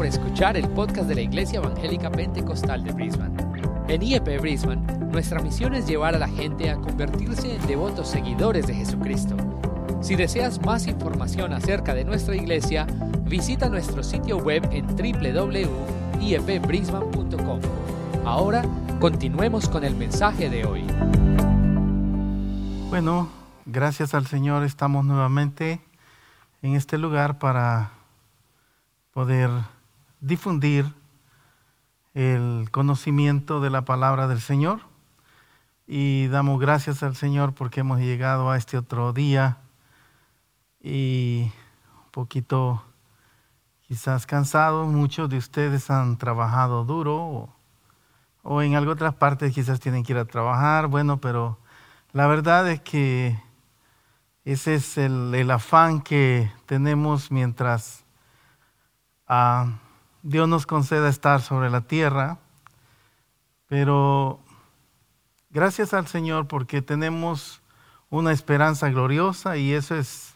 por escuchar el podcast de la Iglesia Evangélica Pentecostal de Brisbane. En IEP Brisbane, nuestra misión es llevar a la gente a convertirse en devotos seguidores de Jesucristo. Si deseas más información acerca de nuestra iglesia, visita nuestro sitio web en www.iepbrisbane.com. Ahora, continuemos con el mensaje de hoy. Bueno, gracias al Señor estamos nuevamente en este lugar para poder difundir el conocimiento de la palabra del Señor. Y damos gracias al Señor porque hemos llegado a este otro día y un poquito quizás cansados. Muchos de ustedes han trabajado duro o, en algunas otras partes quizás tienen que ir a trabajar. Bueno, pero la verdad es que ese es el, el afán que tenemos mientras Dios nos conceda estar sobre la tierra, pero gracias al Señor porque tenemos una esperanza gloriosa y eso es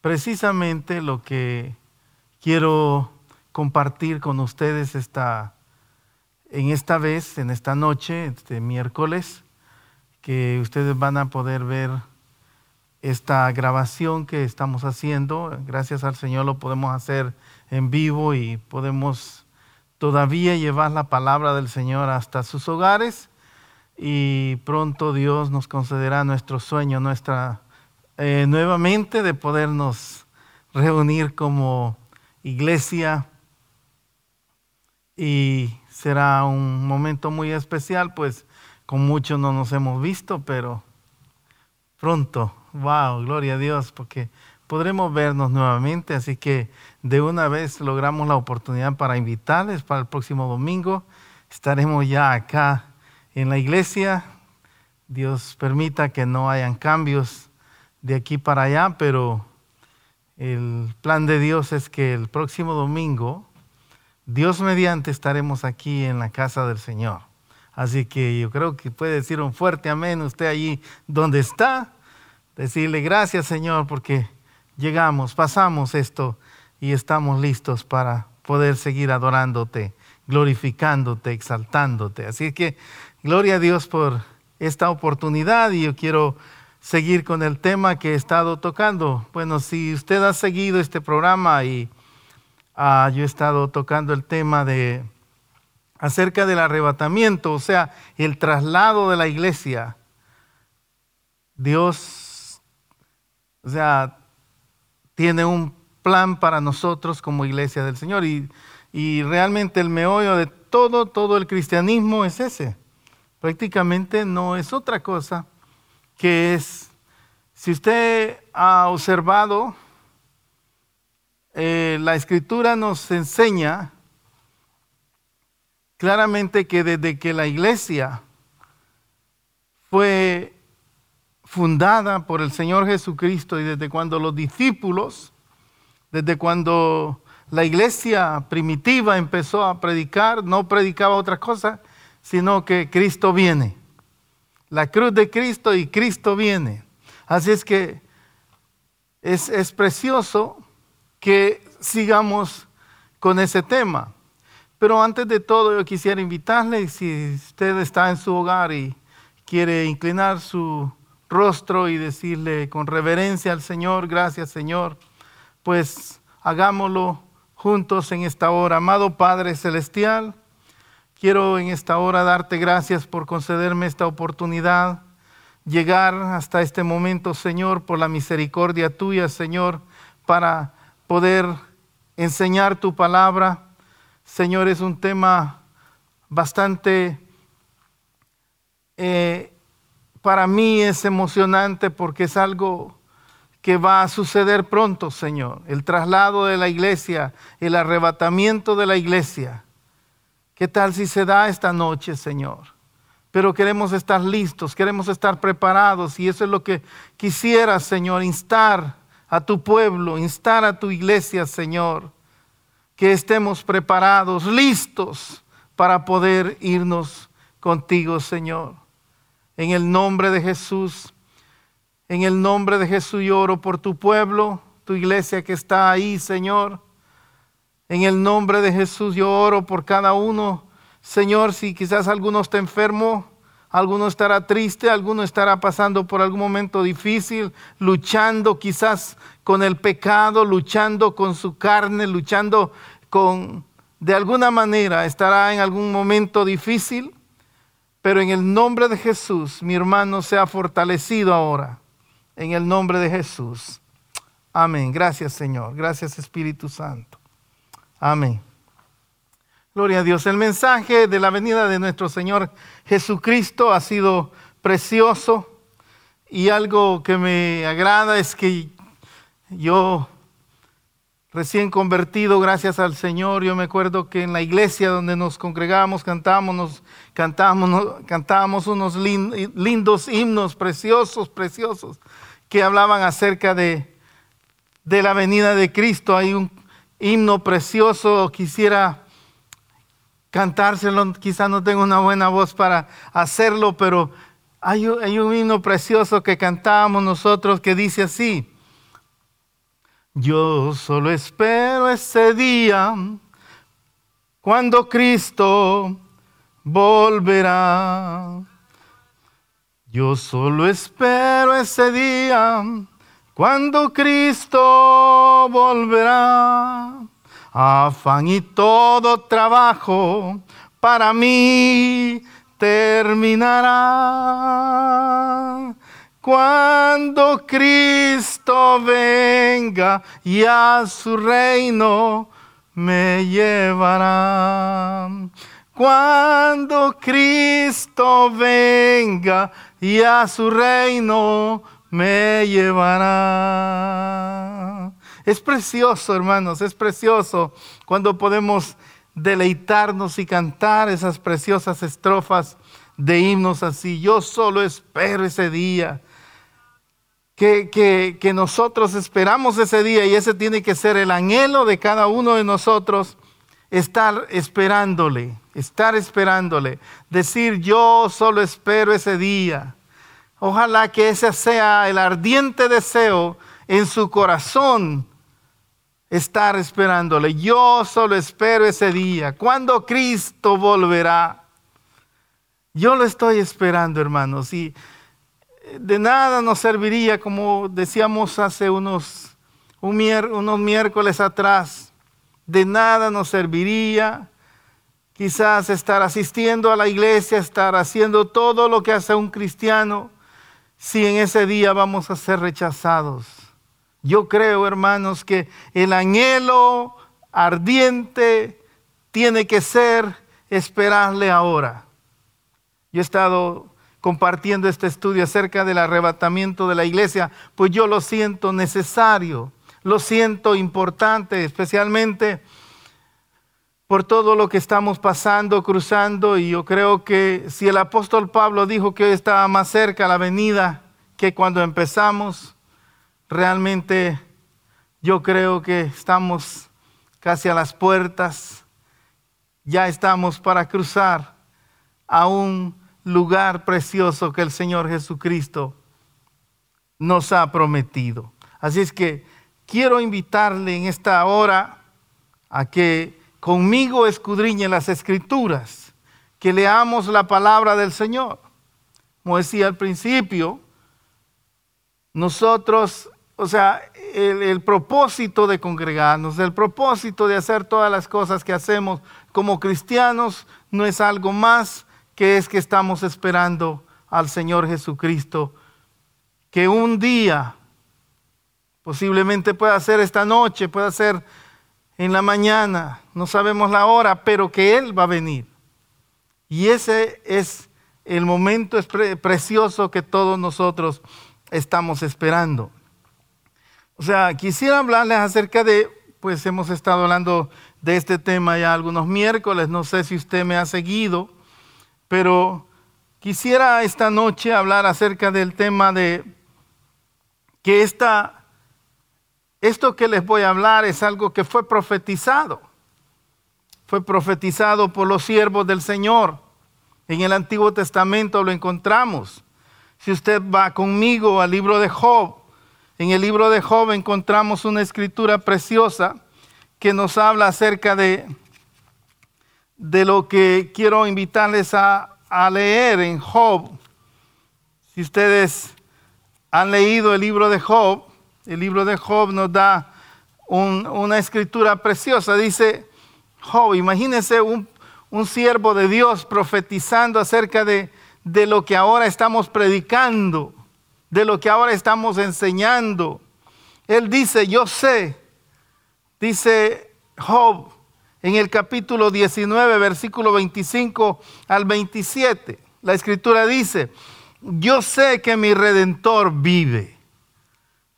precisamente lo que quiero compartir con ustedes esta, en esta vez, en esta noche, este miércoles, que ustedes van a poder ver esta grabación que estamos haciendo. Gracias al Señor lo podemos hacer en vivo y podemos todavía llevar la palabra del Señor hasta sus hogares. Y pronto Dios nos concederá nuestro sueño, nuestra eh, nuevamente de podernos reunir como iglesia. Y será un momento muy especial, pues con muchos no nos hemos visto, pero pronto, wow, gloria a Dios, porque podremos vernos nuevamente, así que de una vez logramos la oportunidad para invitarles para el próximo domingo. Estaremos ya acá en la iglesia. Dios permita que no hayan cambios de aquí para allá, pero el plan de Dios es que el próximo domingo, Dios mediante, estaremos aquí en la casa del Señor. Así que yo creo que puede decir un fuerte amén usted allí donde está. Decirle gracias Señor porque llegamos, pasamos esto y estamos listos para poder seguir adorándote, glorificándote, exaltándote. Así que gloria a Dios por esta oportunidad y yo quiero seguir con el tema que he estado tocando. Bueno, si usted ha seguido este programa y ah, yo he estado tocando el tema de acerca del arrebatamiento, o sea, el traslado de la iglesia. Dios, o sea, tiene un plan para nosotros como iglesia del Señor. Y, y realmente el meollo de todo, todo el cristianismo es ese. Prácticamente no es otra cosa que es, si usted ha observado, eh, la escritura nos enseña claramente que desde que la iglesia fue fundada por el Señor Jesucristo y desde cuando los discípulos, desde cuando la iglesia primitiva empezó a predicar, no predicaba otra cosa, sino que Cristo viene. La cruz de Cristo y Cristo viene. Así es que es, es precioso que sigamos con ese tema. Pero antes de todo yo quisiera invitarle, si usted está en su hogar y quiere inclinar su rostro y decirle con reverencia al Señor, gracias Señor, pues hagámoslo juntos en esta hora. Amado Padre Celestial, quiero en esta hora darte gracias por concederme esta oportunidad, llegar hasta este momento, Señor, por la misericordia tuya, Señor, para poder enseñar tu palabra. Señor, es un tema bastante eh, para mí es emocionante porque es algo que va a suceder pronto, Señor. El traslado de la iglesia, el arrebatamiento de la iglesia. ¿Qué tal si se da esta noche, Señor? Pero queremos estar listos, queremos estar preparados y eso es lo que quisiera, Señor, instar a tu pueblo, instar a tu iglesia, Señor, que estemos preparados, listos para poder irnos contigo, Señor. En el nombre de Jesús, en el nombre de Jesús lloro por tu pueblo, tu iglesia que está ahí, Señor. En el nombre de Jesús yo oro por cada uno. Señor, si quizás alguno está enfermo, alguno estará triste, alguno estará pasando por algún momento difícil, luchando quizás con el pecado, luchando con su carne, luchando con, de alguna manera, estará en algún momento difícil, pero en el nombre de Jesús, mi hermano sea fortalecido ahora, en el nombre de Jesús. Amén. Gracias Señor. Gracias Espíritu Santo. Amén. Gloria a Dios. El mensaje de la venida de nuestro Señor Jesucristo ha sido precioso y algo que me agrada es que yo recién convertido, gracias al Señor, yo me acuerdo que en la iglesia donde nos congregábamos cantábamos, cantábamos, cantábamos unos lindos himnos preciosos, preciosos, que hablaban acerca de, la venida de Cristo. Hay un himno precioso, quisiera cantárselo, quizá no tengo una buena voz para hacerlo, pero hay, hay un himno precioso que cantábamos nosotros que dice así, yo solo espero ese día cuando Cristo volverá. Yo solo espero ese día cuando Cristo volverá. Afán y todo trabajo para mí terminará. Cuando Cristo venga y a su reino me llevará. Cuando Cristo venga y a su reino me llevará. Es precioso, hermanos, es precioso cuando podemos deleitarnos y cantar esas preciosas estrofas de himnos así. Yo solo espero ese día que, nosotros esperamos ese día y ese tiene que ser el anhelo de cada uno de nosotros, estar esperándole, estar esperándole, decir yo solo espero ese día. Ojalá que ese sea el ardiente deseo en su corazón, estar esperándole. Yo solo espero ese día, cuando Cristo volverá. Yo lo estoy esperando, hermanos, y de nada nos serviría, como decíamos hace unos, unos miércoles atrás, de nada nos serviría quizás estar asistiendo a la iglesia, estar haciendo todo lo que hace un cristiano, si en ese día vamos a ser rechazados. Yo creo, hermanos, que el anhelo ardiente tiene que ser esperarle ahora. Yo he estado compartiendo este estudio acerca del arrebatamiento de la iglesia, pues yo lo siento necesario, lo siento importante, especialmente por todo lo que estamos pasando, cruzando, y yo creo que si el apóstol Pablo dijo que hoy estaba más cerca la venida que cuando empezamos, realmente yo creo que estamos casi a las puertas, ya estamos para cruzar aún lugar precioso que el Señor Jesucristo nos ha prometido. Así es que quiero invitarle en esta hora a que conmigo escudriñe las escrituras, que leamos la palabra del Señor. Como decía al principio, nosotros, o sea, el, el, propósito de congregarnos, el propósito de hacer todas las cosas que hacemos como cristianos, no es algo más que es que estamos esperando al Señor Jesucristo, que un día, posiblemente pueda ser esta noche, pueda ser en la mañana, no sabemos la hora, pero que Él va a venir. Y ese es el momento precioso que todos nosotros estamos esperando. O sea, quisiera hablarles acerca de, pues hemos estado hablando de este tema ya algunos miércoles, no sé si usted me ha seguido, pero quisiera esta noche hablar acerca del tema de que esta, esto que les voy a hablar es algo que fue profetizado. Fue profetizado por los siervos del Señor. En el Antiguo Testamento lo encontramos. Si usted va conmigo al libro de Job, en el libro de Job encontramos una escritura preciosa que nos habla acerca de, de lo que quiero invitarles a, leer en Job. Si ustedes han leído el libro de Job, el libro de Job nos da una escritura preciosa. Dice Job, imagínense un, un siervo de Dios profetizando acerca de, de lo que ahora estamos predicando, de lo que ahora estamos enseñando. Él dice, yo sé, dice Job en el capítulo 19, versículo 25 al 27. La escritura dice, yo sé que mi redentor vive.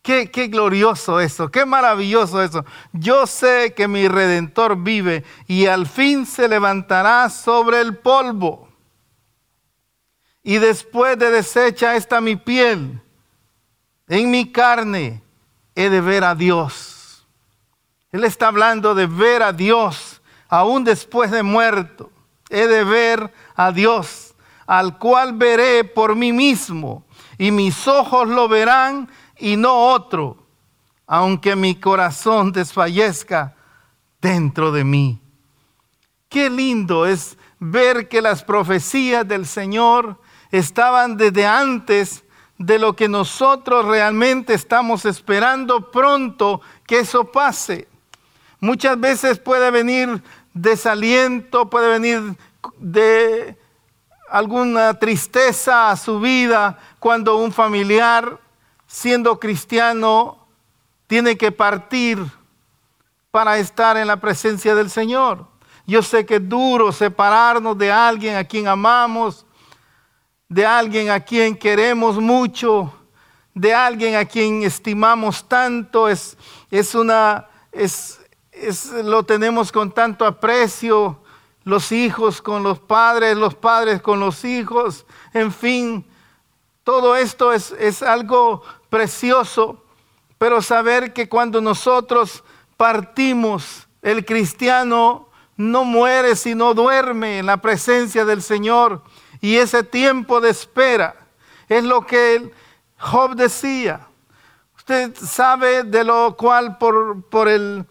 Qué, qué, glorioso eso, qué maravilloso eso. Yo sé que mi redentor vive y al fin se levantará sobre el polvo. Y después de deshecha esta mi piel, en mi carne he de ver a Dios. Él está hablando de ver a Dios aún después de muerto. He de ver a Dios, al cual veré por mí mismo, y mis ojos lo verán y no otro, aunque mi corazón desfallezca dentro de mí. Qué lindo es ver que las profecías del Señor estaban desde antes de lo que nosotros realmente estamos esperando pronto que eso pase. Muchas veces puede venir desaliento, puede venir de alguna tristeza a su vida cuando un familiar, siendo cristiano, tiene que partir para estar en la presencia del Señor. Yo sé que es duro separarnos de alguien a quien amamos, de alguien a quien queremos mucho, de alguien a quien estimamos tanto, es, es una, es, lo tenemos con tanto aprecio, los hijos con los padres, los padres con los hijos, en fin, todo esto es, es algo precioso, pero saber que cuando nosotros partimos, el cristiano no muere sino duerme en la presencia del Señor y ese tiempo de espera es lo que Job decía. Usted sabe de lo cual por, el,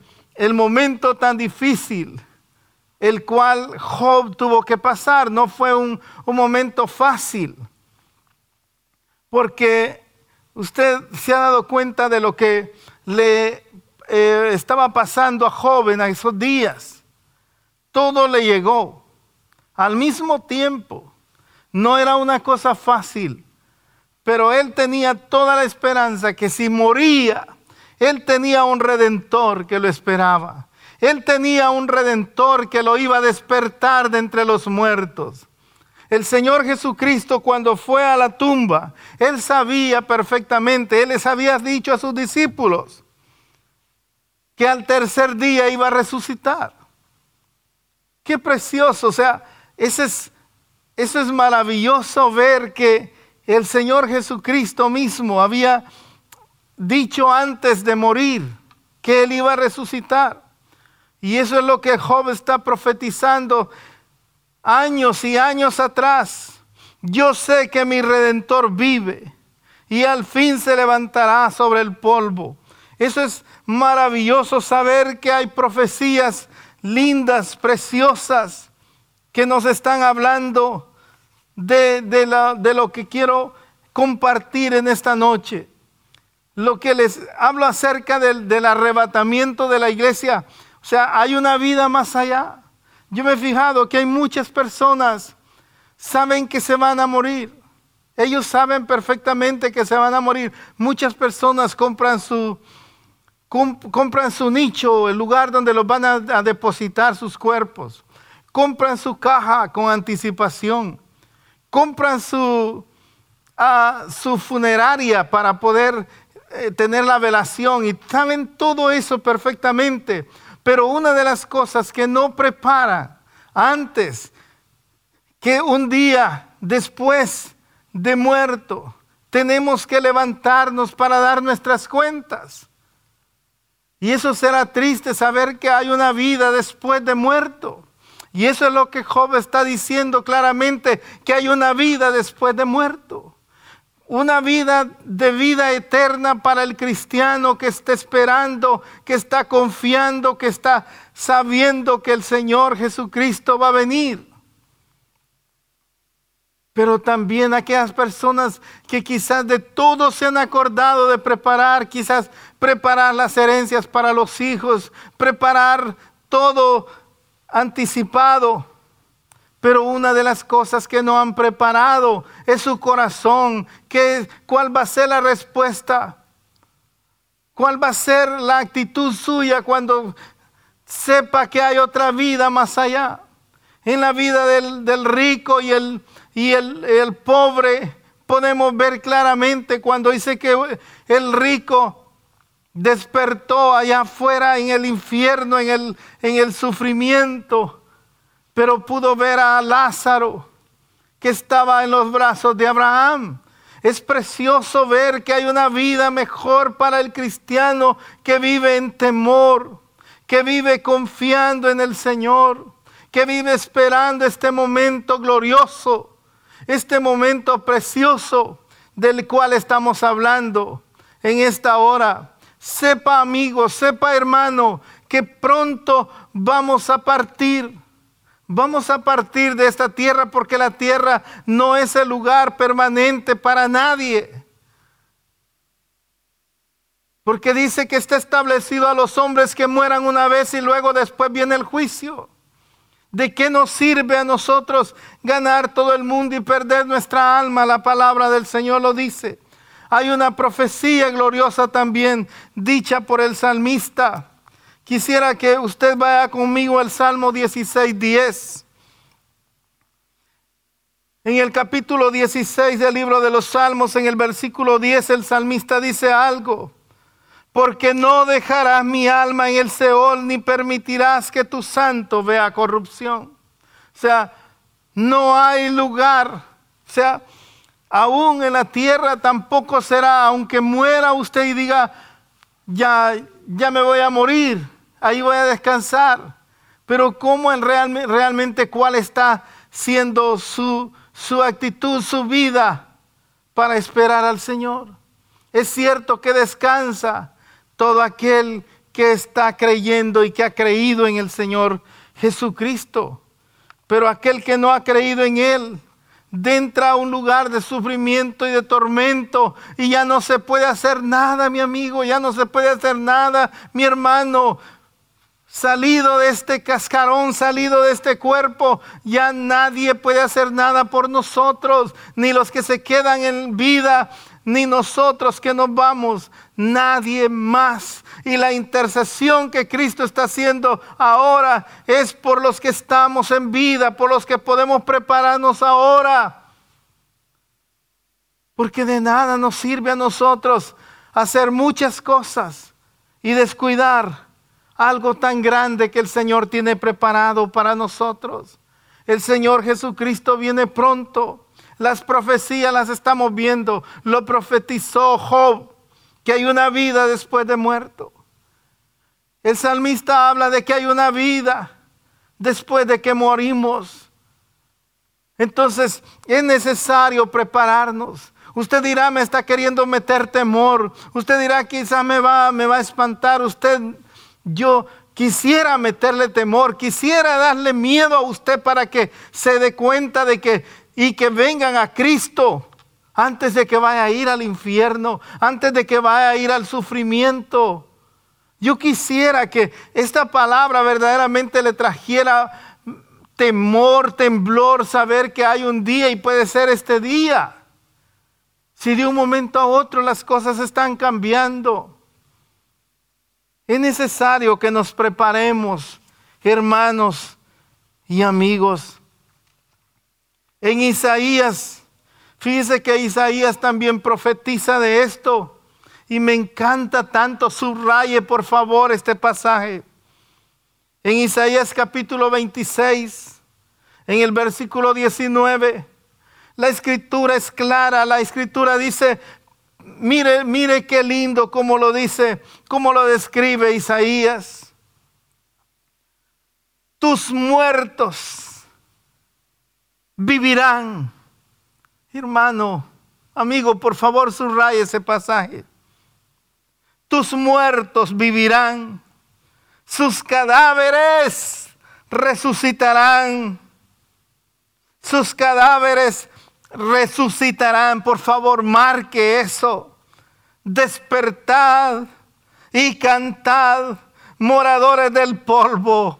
momento tan difícil, el cual Job tuvo que pasar, no fue un, momento fácil. Porque usted se ha dado cuenta de lo que le eh, estaba pasando a Job en esos días. Todo le llegó al mismo tiempo. No era una cosa fácil, pero él tenía toda la esperanza que si moría, él tenía un redentor que lo esperaba. Él tenía un redentor que lo iba a despertar de entre los muertos. El Señor Jesucristo cuando fue a la tumba, Él sabía perfectamente, Él les había dicho a sus discípulos que al tercer día iba a resucitar. Qué precioso, o sea, ese es eso es maravilloso ver que el Señor Jesucristo mismo había dicho antes de morir que Él iba a resucitar. Y eso es lo que Job está profetizando años y años atrás. Yo sé que mi redentor vive y al fin se levantará sobre el polvo. Eso es maravilloso saber que hay profecías lindas, preciosas, que nos están hablando de, lo que quiero compartir en esta noche. Lo que les hablo acerca del, arrebatamiento de la iglesia. O sea, hay una vida más allá. Yo me he fijado que hay muchas personas saben que se van a morir. Ellos saben perfectamente que se van a morir. Muchas personas compran su, compran su nicho, el lugar donde los van a, depositar sus cuerpos. Compran su caja con anticipación compran su, su funeraria para poder eh, tener la velación y saben todo eso perfectamente. Pero una de las cosas que no prepara antes que un día después de muerto tenemos que levantarnos para dar nuestras cuentas. Y eso será triste saber que hay una vida después de muerto. Y eso es lo que Job está diciendo claramente, que hay una vida después de muerto. Una vida de vida eterna para el cristiano que está esperando, que está confiando, que está sabiendo que el Señor Jesucristo va a venir. Pero también aquellas personas que quizás de todo se han acordado de preparar, quizás preparar las herencias para los hijos, preparar todo anticipado pero una de las cosas que no han preparado es su corazón. ¿Qué, ¿Cuál va a ser la respuesta? ¿Cuál va a ser la actitud suya cuando sepa que hay otra vida más allá? En la vida del, rico y, el, y el, el pobre podemos ver claramente cuando dice que el rico despertó allá afuera en el infierno, en el, en el sufrimiento pero pudo ver a Lázaro que estaba en los brazos de Abraham. Es precioso ver que hay una vida mejor para el cristiano que vive en temor, que vive confiando en el Señor, que vive esperando este momento glorioso, este momento precioso del cual estamos hablando en esta hora. Sepa amigo, sepa hermano, que pronto vamos a partir Vamos a partir de esta tierra porque la tierra no es el lugar permanente para nadie. Porque dice que está establecido a los hombres que mueran una vez y luego después viene el juicio. ¿De qué nos sirve a nosotros ganar todo el mundo y perder nuestra alma? La palabra del Señor lo dice. Hay una profecía gloriosa también dicha por el salmista. Quisiera que usted vaya conmigo al Salmo 16, 10. En el capítulo 16 del libro de los Salmos, en el versículo 10, el salmista dice algo. Porque no dejarás mi alma en el Seol, ni permitirás que tu santo vea corrupción. O sea, no hay lugar. O sea, aún en la tierra tampoco será, aunque muera usted y diga, ya, ya me voy a morir ahí voy a descansar. Pero ¿cómo en realmente cuál está siendo su, su actitud, su vida para esperar al Señor? Es cierto que descansa todo aquel que está creyendo y que ha creído en el Señor Jesucristo. Pero aquel que no ha creído en Él, entra a un lugar de sufrimiento y de tormento y ya no se puede hacer nada, mi amigo, ya no se puede hacer nada, mi hermano salido de este cascarón, salido de este cuerpo, ya nadie puede hacer nada por nosotros, ni los que se quedan en vida, ni nosotros que nos vamos, nadie más. Y la intercesión que Cristo está haciendo ahora es por los que estamos en vida, por los que podemos prepararnos ahora. Porque de nada nos sirve a nosotros hacer muchas cosas y descuidar algo tan grande que el Señor tiene preparado para nosotros. El Señor Jesucristo viene pronto. Las profecías las estamos viendo. Lo profetizó Job, que hay una vida después de muerto. El salmista habla de que hay una vida después de que morimos. Entonces es necesario prepararnos. Usted dirá, me está queriendo meter temor. Usted dirá, quizá me va, me va a espantar. Usted yo quisiera meterle temor, quisiera darle miedo a usted para que se dé cuenta de que y que vengan a Cristo antes de que vaya a ir al infierno, antes de que vaya a ir al sufrimiento. Yo quisiera que esta palabra verdaderamente le trajera temor, temblor, saber que hay un día y puede ser este día. Si de un momento a otro las cosas están cambiando. Es necesario que nos preparemos, hermanos y amigos. En Isaías, fíjese que Isaías también profetiza de esto. Y me encanta tanto, subraye por favor este pasaje. En Isaías capítulo 26, en el versículo 19, la escritura es clara, la escritura dice, Mire, mire qué lindo como lo dice, como lo describe Isaías. Tus muertos vivirán. Hermano, Amigo, por favor, subraya ese pasaje. Tus muertos vivirán, sus cadáveres resucitarán, sus cadáveres resucitarán. Por favor, marque eso. Despertad y cantad, moradores del polvo.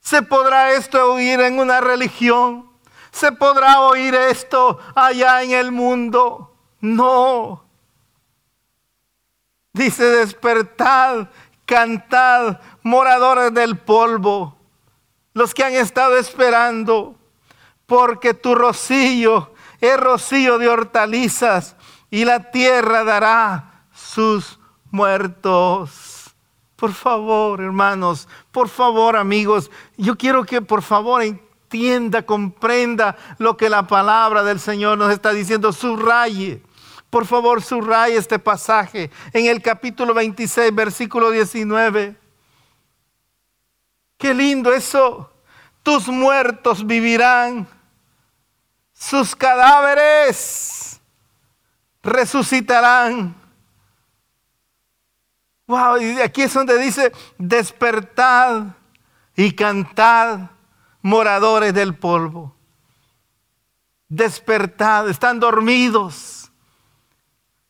¿Se podrá esto oír en una religión? ¿Se podrá oír esto allá en el mundo? No. Dice, despertad, cantad, moradores del polvo, los que han estado esperando, porque tu rocío es rocío de hortalizas y la tierra dará sus muertos. Por favor, hermanos, por favor, amigos, yo quiero que por favor entienda, comprenda lo que la palabra del Señor nos está diciendo, subraye. Por favor, subraye este pasaje en el capítulo 26, versículo 19. Qué lindo eso. Tus muertos vivirán, sus cadáveres resucitarán. Wow, y aquí es donde dice, despertad y cantad, moradores del polvo. Despertad, están dormidos.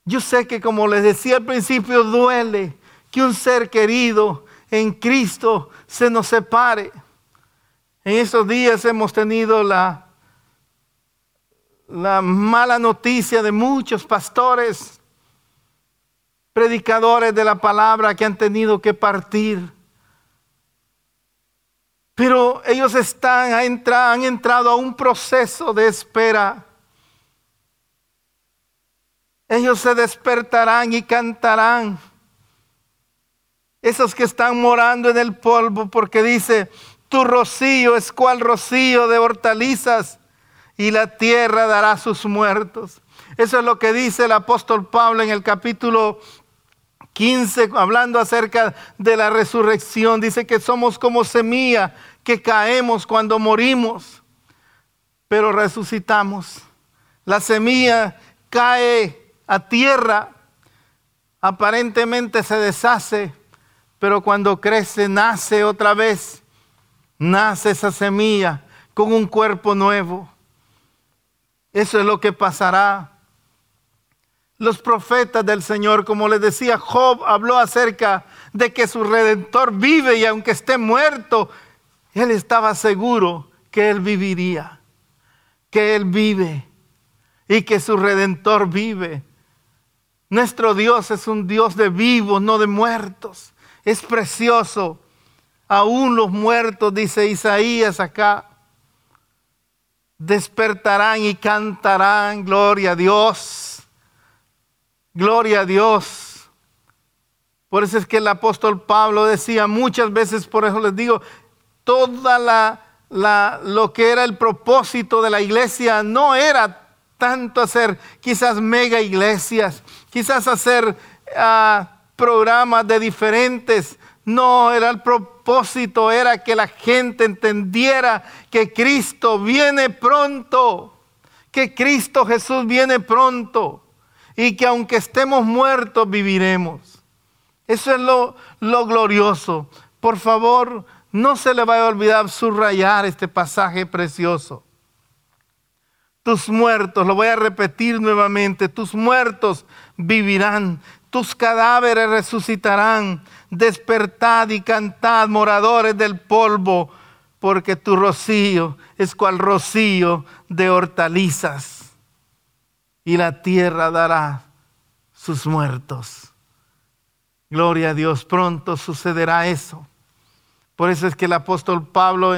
Yo sé que como les decía al principio, duele que un ser querido en Cristo se nos separe. En estos días hemos tenido la, la mala noticia de muchos pastores predicadores de la palabra que han tenido que partir. Pero ellos están, han entrado a un proceso de espera. Ellos se despertarán y cantarán. Esos que están morando en el polvo, porque dice, tu rocío es cual rocío de hortalizas y la tierra dará sus muertos. Eso es lo que dice el apóstol Pablo en el capítulo 15, hablando acerca de la resurrección, dice que somos como semilla que caemos cuando morimos, pero resucitamos. La semilla cae a tierra, aparentemente se deshace, pero cuando crece, nace otra vez, nace esa semilla con un cuerpo nuevo. Eso es lo que pasará los profetas del Señor, como les decía, Job habló acerca de que su redentor vive y aunque esté muerto, él estaba seguro que él viviría, que él vive y que su redentor vive. Nuestro Dios es un Dios de vivos, no de muertos. Es precioso. Aún los muertos, dice Isaías acá, despertarán y cantarán gloria a Dios. Gloria a Dios. Por eso es que el apóstol Pablo decía muchas veces, por eso les digo, toda la, lo que era el propósito de la iglesia no era tanto hacer quizás mega iglesias, quizás hacer ah, programas de diferentes. No, era el propósito, era que la gente entendiera que Cristo viene pronto, que Cristo Jesús viene pronto y que aunque estemos muertos viviremos. Eso es lo, lo glorioso. Por favor, no se le vaya a olvidar subrayar este pasaje precioso. Tus muertos, lo voy a repetir nuevamente, tus muertos vivirán, tus cadáveres resucitarán, despertad y cantad, moradores del polvo, porque tu rocío es cual rocío de hortalizas y la tierra dará sus muertos. Gloria a Dios, pronto sucederá eso. Por eso es que el apóstol Pablo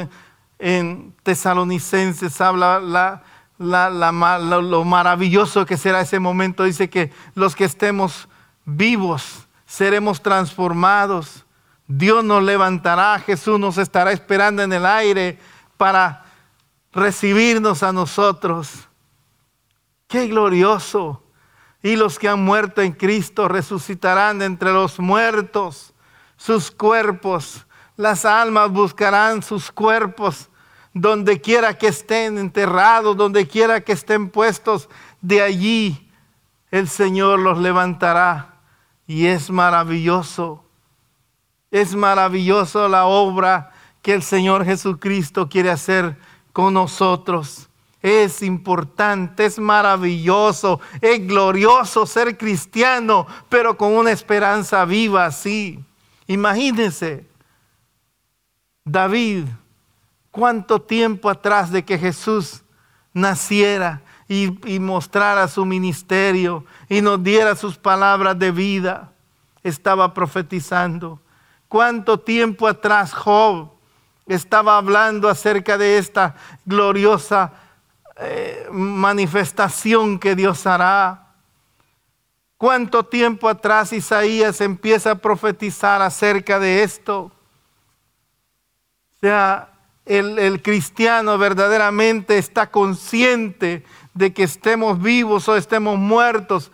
en, Tesalonicenses habla lo maravilloso que será ese momento. Dice que los que estemos vivos seremos transformados. Dios nos levantará, Jesús nos estará esperando en el aire para recibirnos a nosotros. Qué glorioso. Y los que han muerto en Cristo resucitarán entre los muertos. Sus cuerpos, las almas buscarán sus cuerpos donde quiera que estén enterrados, donde quiera que estén puestos. de allí el Señor los levantará. Y es maravilloso, es maravilloso la obra que el Señor Jesucristo quiere hacer con nosotros. Es importante, es maravilloso, es glorioso ser cristiano, pero con una esperanza viva así. Imagínense, David, cuánto tiempo atrás de que Jesús naciera y, mostrara su ministerio y nos diera sus palabras de vida, estaba profetizando. Cuánto tiempo atrás Job estaba hablando acerca de esta gloriosa eh, manifestación que Dios hará. ¿Cuánto tiempo atrás Isaías empieza a profetizar acerca de esto? O sea, el, el cristiano verdaderamente está consciente de que estemos vivos o estemos muertos.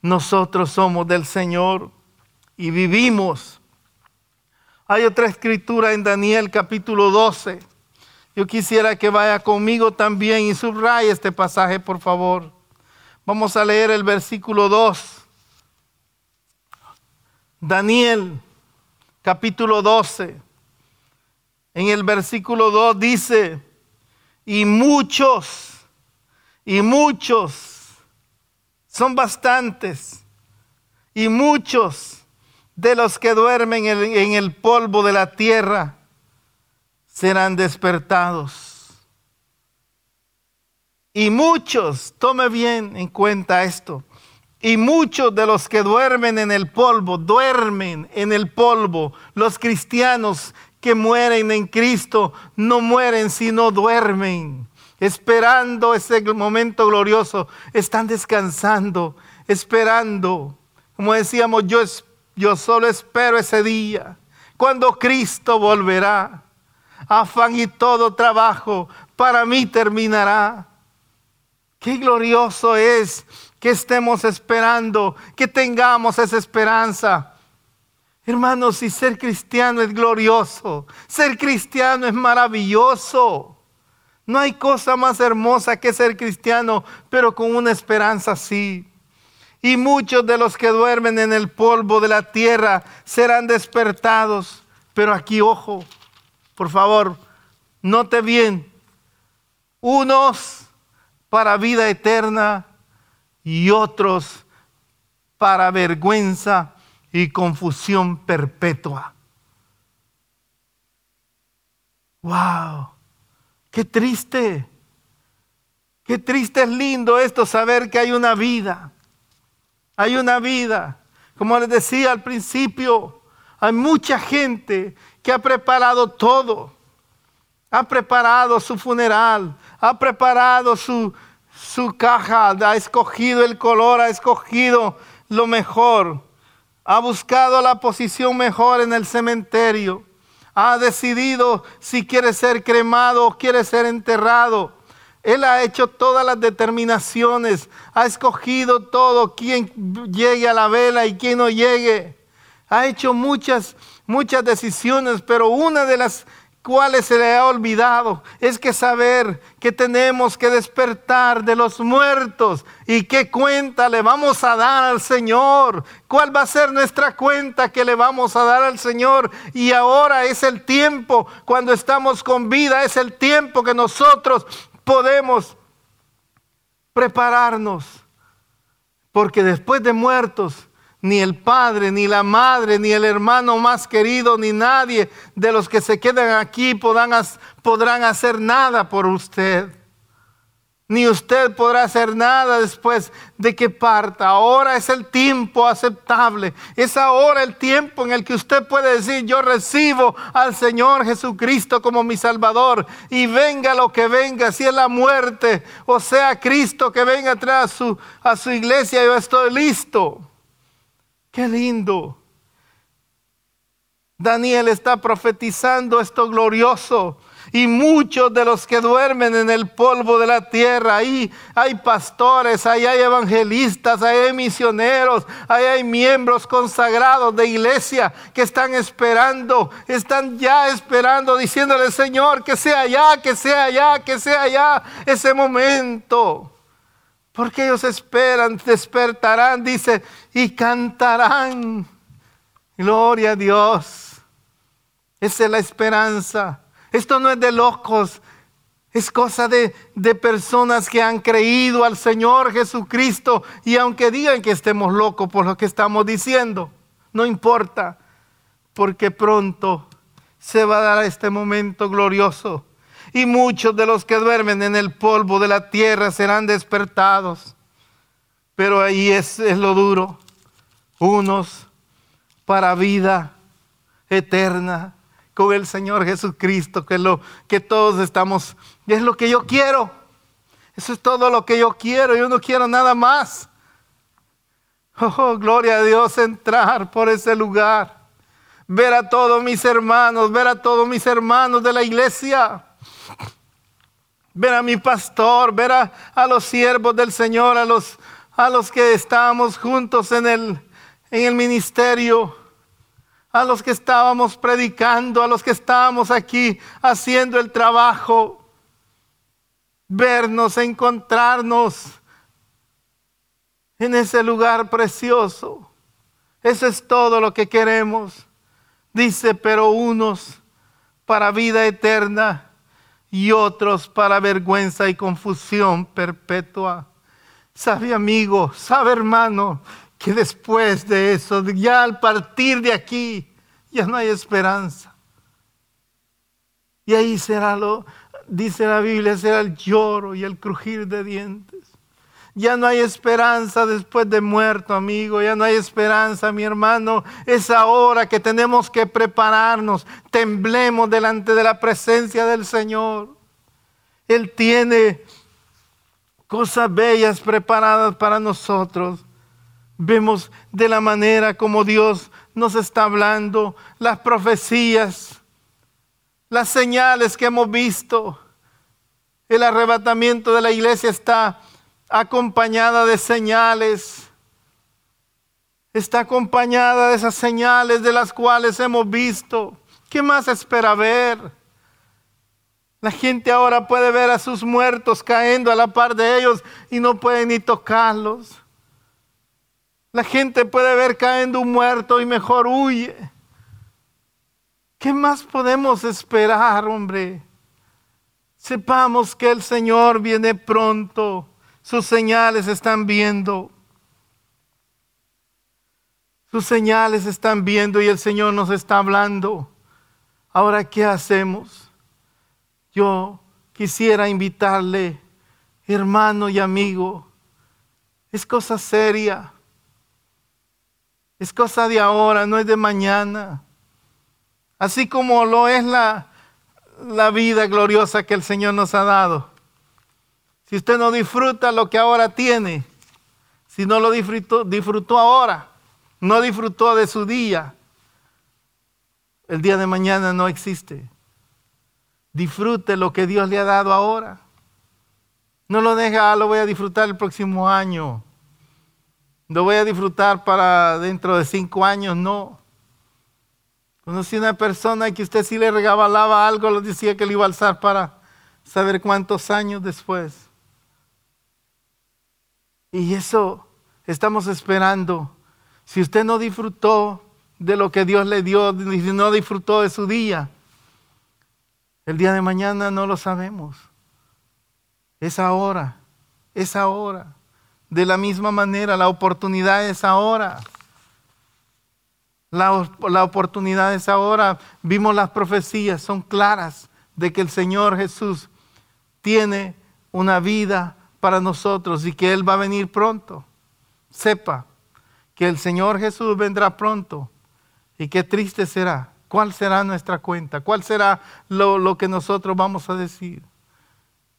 Nosotros somos del Señor y vivimos. Hay otra escritura en Daniel capítulo 12 yo quisiera que vaya conmigo también y subraye este pasaje, por favor. Vamos a leer el versículo 2. Daniel, capítulo 12. En el versículo 2 dice, y muchos, y muchos, son bastantes, y muchos de los que duermen en el polvo de la tierra serán despertados. Y muchos, tome bien en cuenta esto, y muchos de los que duermen en el polvo, duermen en el polvo. Los cristianos que mueren en Cristo no mueren sino duermen, esperando ese momento glorioso. Están descansando, esperando. Como decíamos, yo, solo espero ese día, cuando Cristo volverá afán y todo trabajo para mí terminará. Qué glorioso es que estemos esperando, que tengamos esa esperanza. Hermanos, si ser cristiano es glorioso, ser cristiano es maravilloso. No hay cosa más hermosa que ser cristiano, pero con una esperanza así. Y muchos de los que duermen en el polvo de la tierra serán despertados. Pero aquí, ojo, por favor, note bien, unos para vida eterna y otros para vergüenza y confusión perpetua. ¡Wow! ¡Qué triste! Qué triste es lindo esto, saber que hay una vida. Hay una vida. Como les decía al principio, hay mucha gente que ha preparado todo. Ha preparado su funeral, ha preparado su, su caja, ha escogido el color, ha escogido lo mejor, ha buscado la posición mejor en el cementerio, ha decidido si quiere ser cremado o quiere ser enterrado. Él ha hecho todas las determinaciones, ha escogido todo, quién llegue a la vela y quién no llegue. Ha hecho muchas muchas decisiones, pero una de las cuales se le ha olvidado. Es que saber que tenemos que despertar de los muertos. Y qué cuenta le vamos a dar al Señor, cuál va a ser nuestra cuenta que le vamos a dar al Señor. Y ahora es el tiempo, cuando estamos con vida, es el tiempo que nosotros podemos prepararnos, porque después de muertos ni el padre, ni la madre, ni el hermano más querido, ni nadie de los que se quedan aquí podrán, podrán hacer nada por usted. Ni usted podrá hacer nada después de que parta. Ahora es el tiempo aceptable. Es ahora el tiempo en el que usted puede decir, yo recibo al Señor Jesucristo como mi Salvador. Y venga lo que venga, si es la muerte, o sea Cristo que venga atrás a su, a su iglesia, yo estoy listo. Qué lindo. Daniel está profetizando esto glorioso. Y muchos de los que duermen en el polvo de la tierra, ahí hay pastores, ahí hay evangelistas, ahí hay misioneros, ahí hay miembros consagrados de iglesia que están esperando, están ya esperando, diciéndole, Señor, que sea ya, que sea ya, que sea ya ese momento. Porque ellos esperan, despertarán, dice, y cantarán. Gloria a Dios. Esa es la esperanza. Esto no es de locos, es cosa de, de, personas que han creído al Señor Jesucristo y aunque digan que estemos locos por lo que estamos diciendo, no importa, porque pronto se va a dar este momento glorioso y muchos de los que duermen en el polvo de la tierra serán despertados. Pero ahí es, es lo duro. Unos para vida eterna con el Señor Jesucristo, que lo que todos estamos, es lo que yo quiero. Eso es todo lo que yo quiero, yo no quiero nada más. Oh, gloria a Dios, entrar por ese lugar, ver a todos mis hermanos, ver a todos mis hermanos de la iglesia ver a mi pastor, ver a, los siervos del Señor, a los, que estábamos juntos en el, en el ministerio, a los que estábamos predicando, a los que estábamos aquí haciendo el trabajo, vernos, encontrarnos en ese lugar precioso. Eso es todo lo que queremos. Dice, pero unos para vida eterna y otros para vergüenza y confusión perpetua. Sabe amigo, sabe hermano, que después de eso, ya al partir de aquí, ya no hay esperanza. Y ahí será lo, dice la Biblia, será el lloro y el crujir de dientes. Ya no hay esperanza después de muerto, amigo. Ya no hay esperanza, mi hermano. Es ahora que tenemos que prepararnos. Temblemos delante de la presencia del Señor. Él tiene cosas bellas preparadas para nosotros. Vemos de la manera como Dios nos está hablando, las profecías, las señales que hemos visto. El arrebatamiento de la iglesia está acompañada de señales. Está acompañada de esas señales de las cuales hemos visto. ¿Qué más espera ver? La gente ahora puede ver a sus muertos cayendo a la par de ellos y no puede ni tocarlos. La gente puede ver cayendo un muerto y mejor huye. ¿Qué más podemos esperar, hombre? Sepamos que el Señor viene pronto. Sus señales están viendo. Sus señales están viendo y el Señor nos está hablando. Ahora, ¿qué hacemos? Yo quisiera invitarle, hermano y amigo, es cosa seria. Es cosa de ahora, no es de mañana. Así como lo es la, la vida gloriosa que el Señor nos ha dado. Si usted no disfruta lo que ahora tiene, si no lo disfrutó, disfrutó ahora, no disfrutó de su día, el día de mañana no existe. Disfrute lo que Dios le ha dado ahora. No lo deje, ah, lo voy a disfrutar el próximo año. Lo voy a disfrutar para dentro de cinco años, no. Conocí una persona que usted sí le regalaba algo, le decía que le iba a alzar para saber cuántos años después. Y eso estamos esperando. Si usted no disfrutó de lo que Dios le dio, si no disfrutó de su día, el día de mañana no lo sabemos. Es ahora, es ahora. De la misma manera, la oportunidad es ahora. La, la, oportunidad es ahora. Vimos las profecías, son claras de que el Señor Jesús tiene una vida para nosotros y que Él va a venir pronto. Sepa que el Señor Jesús vendrá pronto y qué triste será. ¿Cuál será nuestra cuenta? ¿Cuál será lo, que nosotros vamos a decir?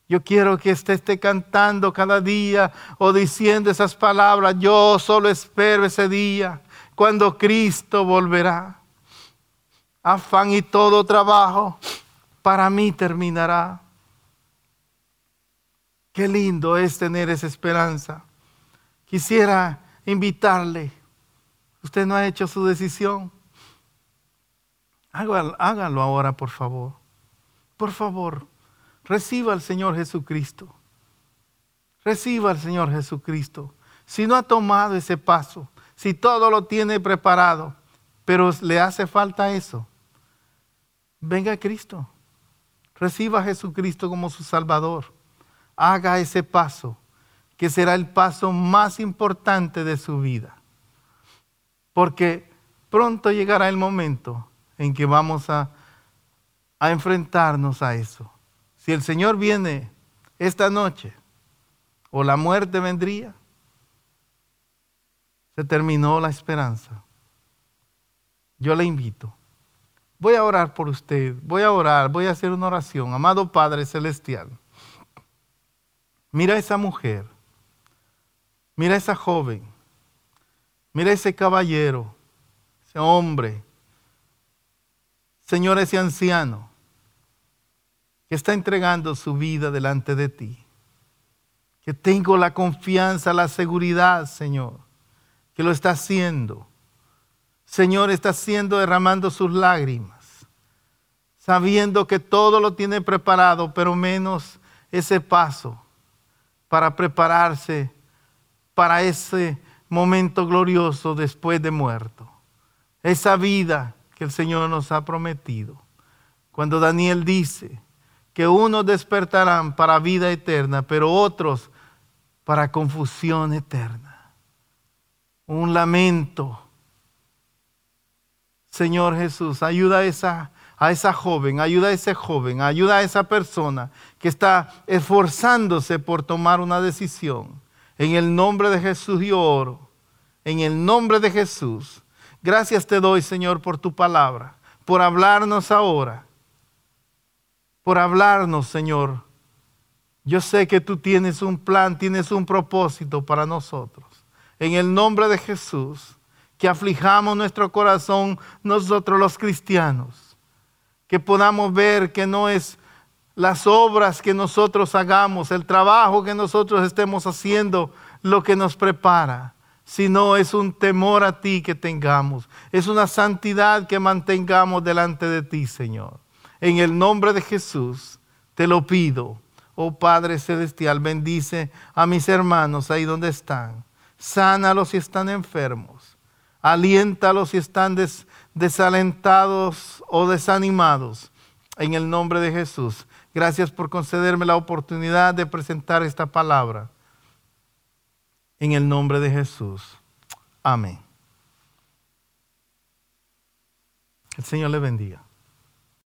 Yo quiero que usted esté cantando cada día o diciendo esas palabras. Yo solo espero ese día cuando Cristo volverá. Afán y todo trabajo para mí terminará. Qué lindo es tener esa esperanza. Quisiera invitarle. Usted no ha hecho su decisión. Hágalo, ahora, por favor. Por favor, reciba al Señor Jesucristo. Reciba al Señor Jesucristo. Si no ha tomado ese paso, si todo lo tiene preparado, pero le hace falta eso, venga a Cristo. Reciba a Jesucristo como su Salvador. Haga ese paso, que será el paso más importante de su vida. Porque pronto llegará el momento en que vamos a, enfrentarnos a eso. Si el Señor viene esta noche o la muerte vendría, se terminó la esperanza. Yo le invito. Voy a orar por usted, voy a orar, voy a hacer una oración. Amado Padre Celestial, mira esa mujer, mira esa joven, mira ese caballero, ese hombre, Señor, ese anciano que está entregando su vida delante de ti. Que tengo la confianza, la seguridad, Señor, que lo está haciendo. Señor, está haciendo derramando sus lágrimas, sabiendo que todo lo tiene preparado, pero menos ese paso para prepararse para ese momento glorioso después de muerto. Esa vida que el Señor nos ha prometido. Cuando Daniel dice que unos despertarán para vida eterna, pero otros para confusión eterna. Un lamento. Señor Jesús, ayuda a esa, a esa joven, ayuda a ese joven, ayuda a esa persona que está esforzándose por tomar una decisión. En el nombre de Jesús yo oro. En el nombre de Jesús Gracias te doy, Señor, por tu palabra, por hablarnos ahora, por hablarnos, Señor. Yo sé que tú tienes un plan, tienes un propósito para nosotros. En el nombre de Jesús, que aflijamos nuestro corazón nosotros los cristianos, que podamos ver que no es las obras que nosotros hagamos, el trabajo que nosotros estemos haciendo, lo que nos prepara sino es un temor a ti que tengamos, es una santidad que mantengamos delante de ti, Señor. En el nombre de Jesús te lo pido. Oh Padre Celestial, bendice a mis hermanos ahí donde están. Sánalos si están enfermos. Aliéntalos si están desalentados o desanimados. En el nombre de Jesús. Gracias por concederme la oportunidad de presentar esta palabra en el nombre de Jesús. Amén. El Señor le bendiga.